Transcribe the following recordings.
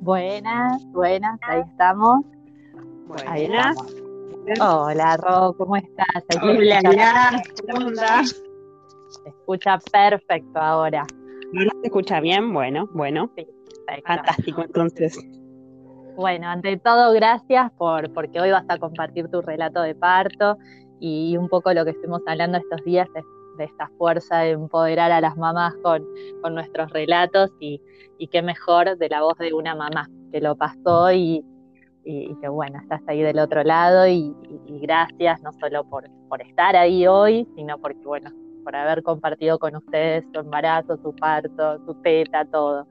Buenas, buenas, ahí estamos. Buenas. Hola, Ro, ¿cómo estás? Hola, ¿cómo andás? Se escucha perfecto ahora. ¿No se escucha bien? Bueno, bueno. Sí. Fantástico, entonces. Bueno, ante todo, gracias por porque hoy vas a compartir tu relato de parto y un poco lo que estuvimos hablando estos días es de esta fuerza de empoderar a las mamás con, con nuestros relatos y, y, qué mejor de la voz de una mamá que lo pasó y, y, que bueno, estás ahí del otro lado y, gracias no solo por, por estar ahí hoy, sino porque bueno, por haber compartido con ustedes su embarazo, su parto, su teta, todo.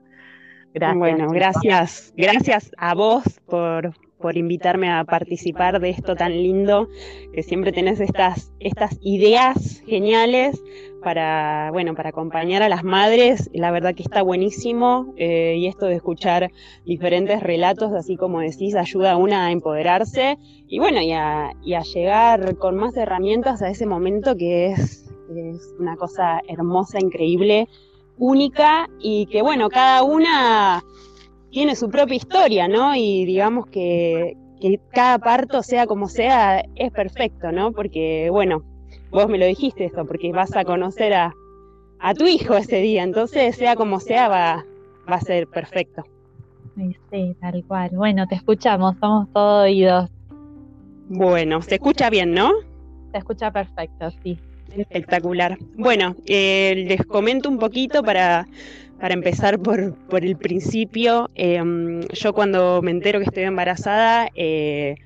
Gracias. Bueno, gracias, gracias a vos por, por invitarme a participar de esto tan lindo, que siempre tenés estas, estas ideas geniales para, bueno, para acompañar a las madres. La verdad que está buenísimo eh, y esto de escuchar diferentes relatos, así como decís, ayuda a una a empoderarse y bueno, y a, y a llegar con más herramientas a ese momento que es, es una cosa hermosa, increíble, única y que bueno, cada una tiene su propia historia, ¿no? Y digamos que, cada parto, sea como sea, es perfecto, ¿no? Porque, bueno, vos me lo dijiste esto, porque vas a conocer a, tu hijo ese día, entonces, sea como sea, va, va a ser perfecto. Sí, tal cual. Bueno, te escuchamos, somos todos oídos. Bueno, se escucha bien, ¿no? Se escucha perfecto, sí. Espectacular. Bueno, eh, les comento un poquito para, para empezar por, por el principio. Em, yo cuando me entero que estoy embarazada, eh,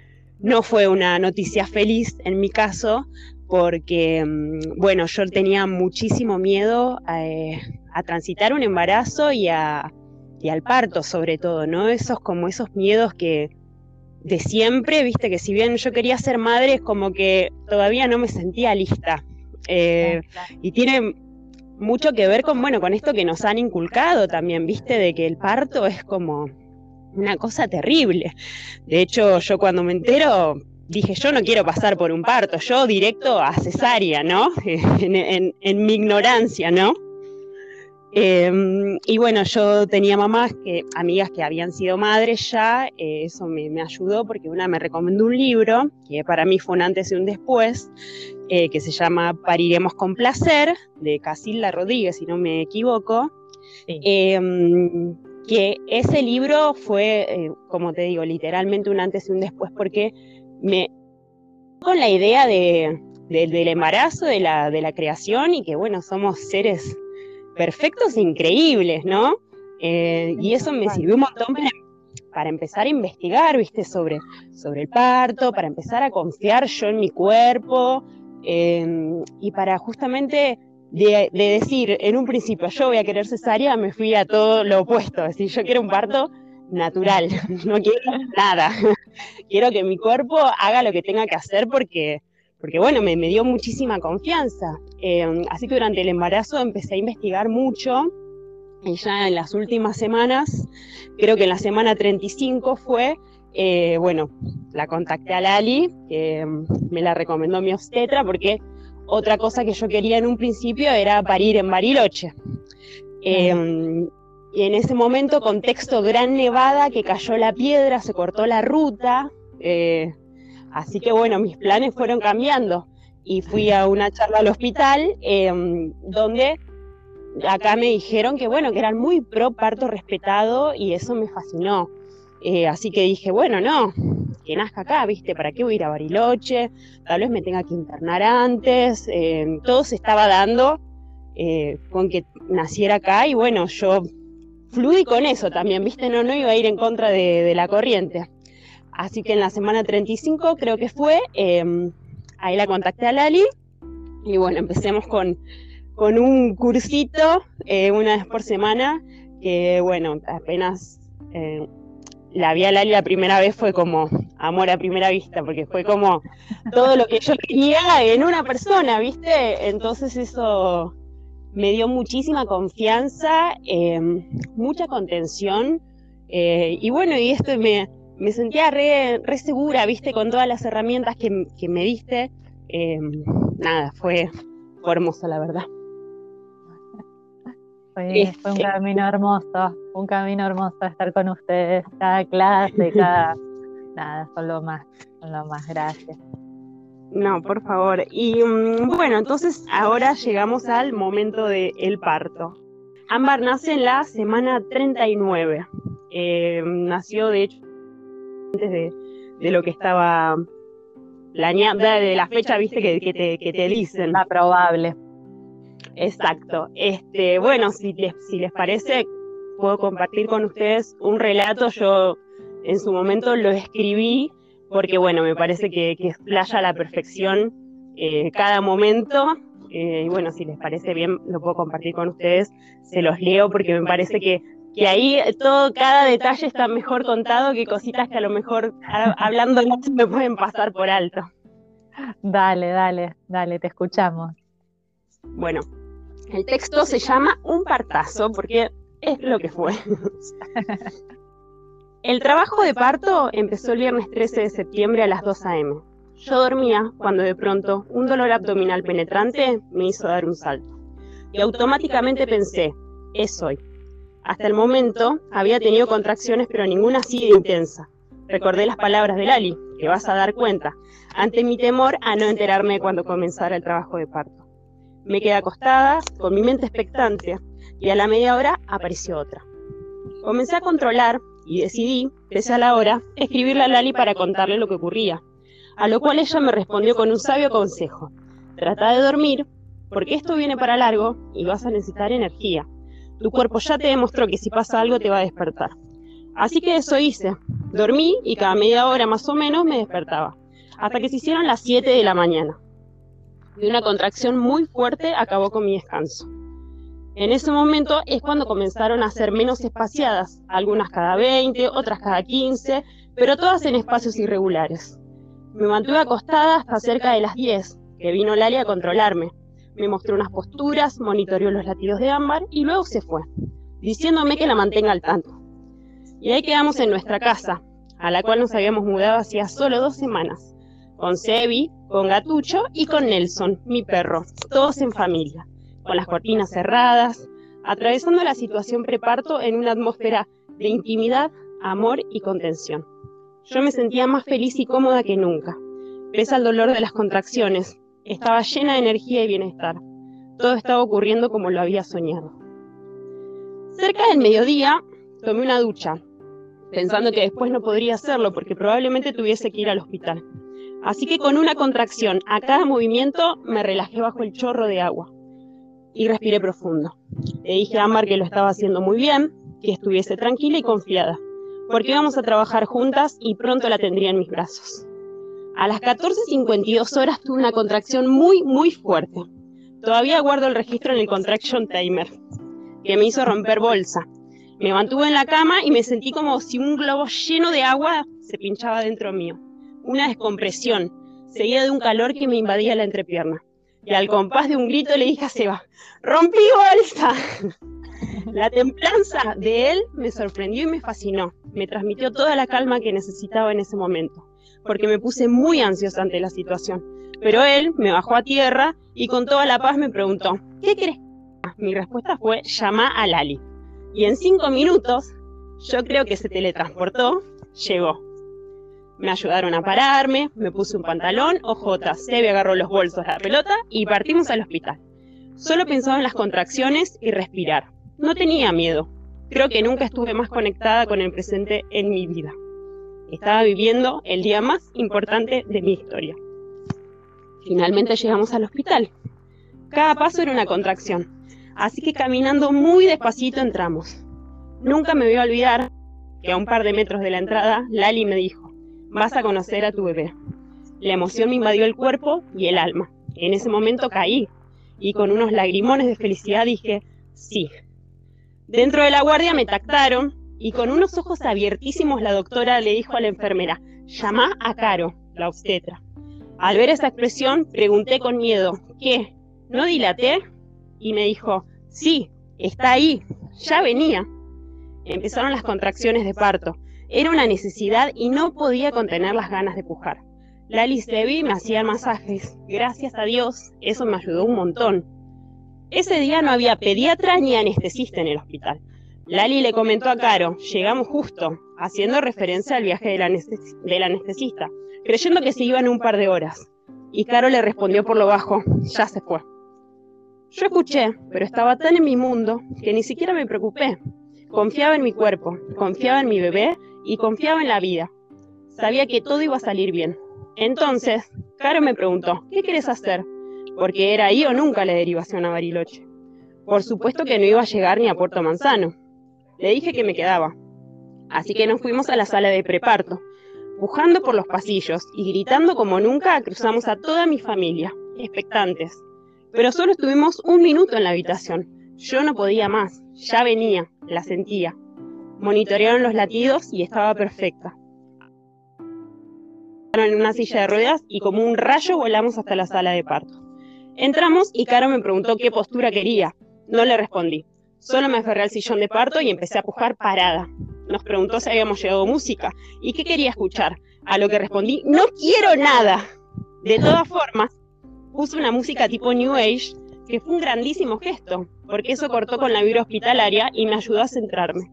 no fue una noticia feliz en mi caso, porque, em, bueno, yo tenía muchísimo miedo eh, a, transitar un embarazo y, a, y al parto sobre todo, ¿no? Esos como esos miedos que de siempre, viste que si bien yo quería ser madre, es como que todavía no me sentía lista. Eh, y tiene mucho que ver con, bueno, con esto que nos han inculcado también, viste, de que el parto es como una cosa terrible. De hecho, yo cuando me entero, dije, yo no quiero pasar por un parto, yo directo a cesárea, ¿no? en mi ignorancia, ¿no? Em, y bueno, yo tenía mamás, que, amigas que habían sido madres ya, eh, eso me, ayudó porque una me recomendó un libro, que para mí fue un antes y un después, eh, que se llama Pariremos con placer, de Casilda Rodríguez, si no me equivoco. Em, que ese libro fue, eh, como te digo, literalmente un antes y un después, porque me con la idea de, del embarazo, de la, de la creación y que bueno, somos seres perfectos e increíbles, ¿no? Eh, y eso me sirvió un montón para, empezar a investigar, ¿viste? Sobre, sobre el parto, para empezar a confiar yo en mi cuerpo em, y para justamente de, decir en un principio yo voy a querer cesárea, me fui a todo lo opuesto, es decir, yo quiero un parto natural, no quiero nada, quiero que mi cuerpo haga lo que tenga que hacer porque porque bueno, me, dio muchísima confianza. Em, así que durante el embarazo empecé a investigar mucho y ya en las últimas semanas, creo que en la semana 35 fue, eh, bueno, la contacté a Lali, que em, me la recomendó mi obstetra, porque otra cosa que yo quería en un principio era parir en Bariloche. Em, y en ese momento, contexto gran nevada, que cayó la piedra, se cortó la ruta, eh, Así que bueno, mis planes fueron cambiando y fui a una charla al hospital em, donde acá me dijeron que bueno, que eran muy pro parto respetado y eso me fascinó. Eh, así que dije, bueno, no, que nazca acá, ¿viste? ¿Para qué voy a ir a Bariloche? Tal vez me tenga que internar antes. Em, todo se estaba dando eh, con que naciera acá y bueno, yo fluí con eso también, ¿viste? No, no iba a ir en contra de la corriente. Así que en la semana 35 creo que fue, em, ahí la contacté a Lali y bueno, empecemos con, con un cursito eh, una vez por semana, que bueno, apenas eh, la vi a Lali la primera vez fue como amor a primera vista, porque fue como todo lo que yo quería en una persona, ¿viste? Entonces eso me dio muchísima confianza, em, mucha contención eh, y bueno, y esto me me sentía re, segura, viste, con todas las herramientas que, que me diste. Eh, nada, fue, fue hermoso, la verdad. Fue, un camino hermoso. un camino hermoso estar con ustedes, cada clase, cada... Nada, son lo más, son lo más, gracias. No, por favor. Y mm, bueno, entonces ahora llegamos al momento del parto. Ámbar nace en la semana 39. Eh, nació, de hecho, antes de, lo que estaba planeada, de la fecha, viste, que, te, que te dicen. La probable. Exacto. Este, bueno, si les, si les parece, puedo compartir con ustedes un relato. Yo en su momento lo escribí porque, bueno, me parece que, que explaya a la perfección eh, cada momento. Eh, y bueno, si les parece bien, lo puedo compartir con ustedes. Se los leo porque me parece que, que ahí todo, cada detalle está mejor contado que cositas que a lo mejor hablando me pueden pasar por alto. Dale, dale, dale, te escuchamos. Bueno, el texto se llama Un partazo porque es lo que fue. El trabajo de parto empezó el viernes 13 de septiembre a las 2 a.m. Yo dormía cuando de pronto un dolor abdominal penetrante me hizo dar un salto. Y automáticamente pensé, es hoy. Hasta el momento había tenido contracciones pero ninguna así intensa. Recordé las palabras de Lali, que vas a dar cuenta, ante mi temor a no enterarme cuando comenzara el trabajo de parto. Me quedé acostada, con mi mente expectante, y a la media hora apareció otra. Comencé a controlar y decidí, pese a la hora, escribirle a Lali para contarle lo que ocurría, a lo cual ella me respondió con un sabio consejo. Trata de dormir, porque esto viene para largo y vas a necesitar energía. Tu cuerpo ya te demostró que si pasa algo te va a despertar. Así que eso hice. Dormí y cada media hora más o menos me despertaba, hasta que se hicieron las 7 de la mañana. Y una contracción muy fuerte acabó con mi descanso. En ese momento es cuando comenzaron a ser menos espaciadas, algunas cada 20, otras cada 15, pero todas en espacios irregulares. Me mantuve acostada hasta cerca de las 10, que vino Lali a controlarme. Me mostró unas posturas, monitoreó los latidos de ámbar y luego se fue, diciéndome que la mantenga al tanto. Y ahí quedamos en nuestra casa, a la cual nos habíamos mudado hacía solo dos semanas, con Sebi, con Gatucho y con Nelson, mi perro, todos en familia con las cortinas cerradas, atravesando la situación preparto en una atmósfera de intimidad, amor y contención. Yo me sentía más feliz y cómoda que nunca. Pese al dolor de las contracciones, estaba llena de energía y bienestar. Todo estaba ocurriendo como lo había soñado. Cerca del mediodía, tomé una ducha, pensando que después no podría hacerlo porque probablemente tuviese que ir al hospital. Así que con una contracción a cada movimiento me relajé bajo el chorro de agua y respiré profundo. Le dije a Amar que lo estaba haciendo muy bien, que estuviese tranquila y confiada, porque íbamos a trabajar juntas y pronto la tendría en mis brazos. A las 14.52 horas tuve una contracción muy, muy fuerte. Todavía guardo el registro en el contraction timer, que me hizo romper bolsa. Me mantuve en la cama y me sentí como si un globo lleno de agua se pinchaba dentro mío. Una descompresión, seguida de un calor que me invadía la entrepierna y al compás de un grito le dije a Seba, ¡rompí bolsa! La templanza de él me sorprendió y me fascinó. Me transmitió toda la calma que necesitaba en ese momento, porque me puse muy ansiosa ante la situación. Pero él me bajó a tierra y con toda la paz me preguntó, ¿qué crees? Mi respuesta fue, llama a Lali. Y en cinco minutos, yo creo que se teletransportó, llegó. Me ayudaron a pararme, me puse un pantalón, OJ, me agarró los bolsos de la pelota y partimos al hospital. Solo pensaba en las contracciones y respirar. No tenía miedo. Creo que nunca estuve más conectada con el presente en mi vida. Estaba viviendo el día más importante de mi historia. Finalmente llegamos al hospital. Cada paso era una contracción, así que caminando muy despacito entramos. Nunca me voy a olvidar que a un par de metros de la entrada, Lali me dijo, vas a conocer a tu bebé. La emoción me invadió el cuerpo y el alma. En ese momento caí y con unos lagrimones de felicidad dije, sí. Dentro de la guardia me tactaron y con unos ojos abiertísimos la doctora le dijo a la enfermera, llama a Caro, la obstetra. Al ver esa expresión pregunté con miedo, ¿qué? ¿No dilaté? Y me dijo, sí, está ahí, ya venía. Empezaron las contracciones de parto. Era una necesidad y no podía contener las ganas de pujar. Lali y me hacían masajes. Gracias a Dios, eso me ayudó un montón. Ese día no había pediatra ni anestesista en el hospital. Lali le comentó a Caro, llegamos justo, haciendo referencia al viaje del, anestesista, creyendo que se iban un par de horas. Y Caro le respondió por lo bajo, ya se fue. Yo escuché, pero estaba tan en mi mundo que ni siquiera me preocupé. Confiaba en mi cuerpo, confiaba en mi bebé y confiaba en la vida. Sabía que todo iba a salir bien. Entonces, Caro me preguntó, ¿qué quieres hacer? Porque era ahí o nunca la derivación a Bariloche. Por supuesto que no iba a llegar ni a Puerto Manzano. Le dije que me quedaba. Así que nos fuimos a la sala de preparto. Pujando por los pasillos y gritando como nunca, cruzamos a toda mi familia, expectantes. Pero solo estuvimos un minuto en la habitación. Yo no podía más, ya venía, la sentía. Monitorearon los latidos y estaba perfecta. En una silla de ruedas y como un rayo volamos hasta la sala de parto. Entramos y Caro me preguntó qué postura quería. No le respondí. Solo me aferré al sillón de parto y empecé a pujar parada. Nos preguntó si habíamos llevado música y qué quería escuchar. A lo que respondí, no quiero nada. De todas formas, puse una música tipo New Age, que fue un grandísimo gesto, porque eso cortó con la vibra hospitalaria y me ayudó a centrarme.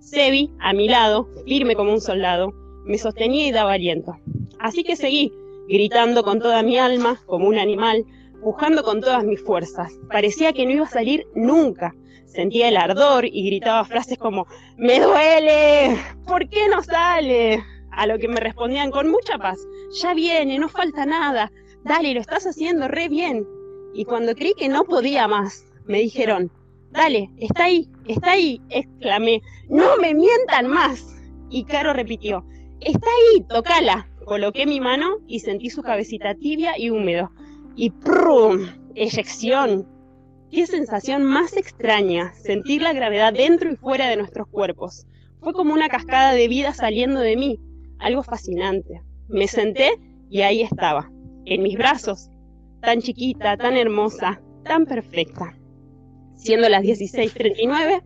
Sebi, a mi lado, firme como un soldado, me sostenía y daba aliento. Así que seguí, gritando con toda mi alma, como un animal, pujando con todas mis fuerzas. Parecía que no iba a salir nunca. Sentía el ardor y gritaba frases como, ¡Me duele! ¿Por qué no sale? A lo que me respondían con mucha paz, ya viene, no falta nada, dale, lo estás haciendo re bien. Y cuando creí que no podía más, me dijeron, dale, está ahí, está ahí, exclamé, no me mientan más. Y Caro repitió, está ahí, tocala. Coloqué mi mano y sentí su cabecita tibia y húmedo y ¡prum! Eyección. Qué sensación más extraña sentir la gravedad dentro y fuera de nuestros cuerpos. Fue como una cascada de vida saliendo de mí, algo fascinante. Me senté y ahí estaba, en mis brazos, tan chiquita, tan hermosa, tan perfecta. Siendo las 16:39,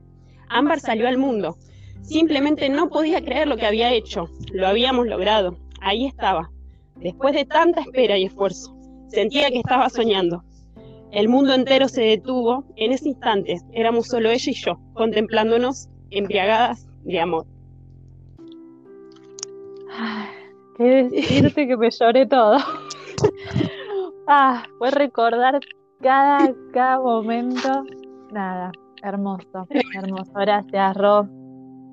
Ámbar salió al mundo. Simplemente no podía creer lo que había hecho. Lo habíamos logrado. Ahí estaba, después de tanta espera y esfuerzo. Sentía que estaba soñando. El mundo entero se detuvo en ese instante. Éramos solo ella y yo, contemplándonos embriagadas de amor. qué decirte que me lloré todo. ah, fue recordar cada, cada momento. Nada, hermoso, hermoso. Gracias, Ro.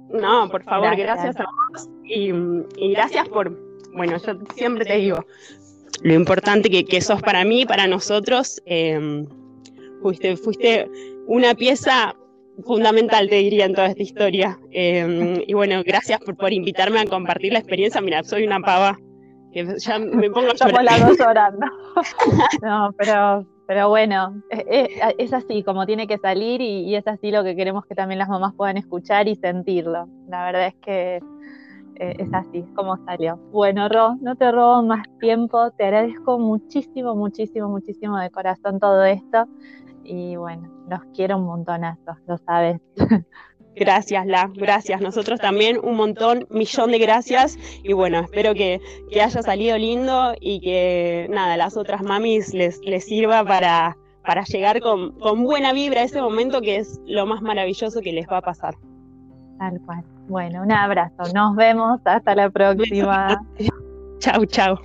No, por favor, gracias, a vos y, y gracias por, bueno, yo siempre te digo, lo importante que, que sos para mí, para nosotros. Em, fuiste, fuiste una pieza fundamental, te diría, en toda esta historia. Em, y bueno, gracias por, por, invitarme a compartir la experiencia. Mira, soy una pava. Que ya me pongo a las dos orando. no, pero, pero bueno, es, es, así como tiene que salir y, y es así lo que queremos que también las mamás puedan escuchar y sentirlo. La verdad es que eh, es así como salió. Bueno, Ro, no te robo más tiempo, te agradezco muchísimo, muchísimo, muchísimo de corazón todo esto y bueno, los quiero un montonazo, lo sabes. Gracias, La, gracias. Nosotros también un montón, millón de gracias. Y bueno, espero que, que haya salido lindo y que nada, las otras mamis les, les sirva para, para llegar con, con buena vibra a ese momento que es lo más maravilloso que les va a pasar. Tal cual. Bueno, un abrazo. Nos vemos. Hasta la próxima. Chau, chau.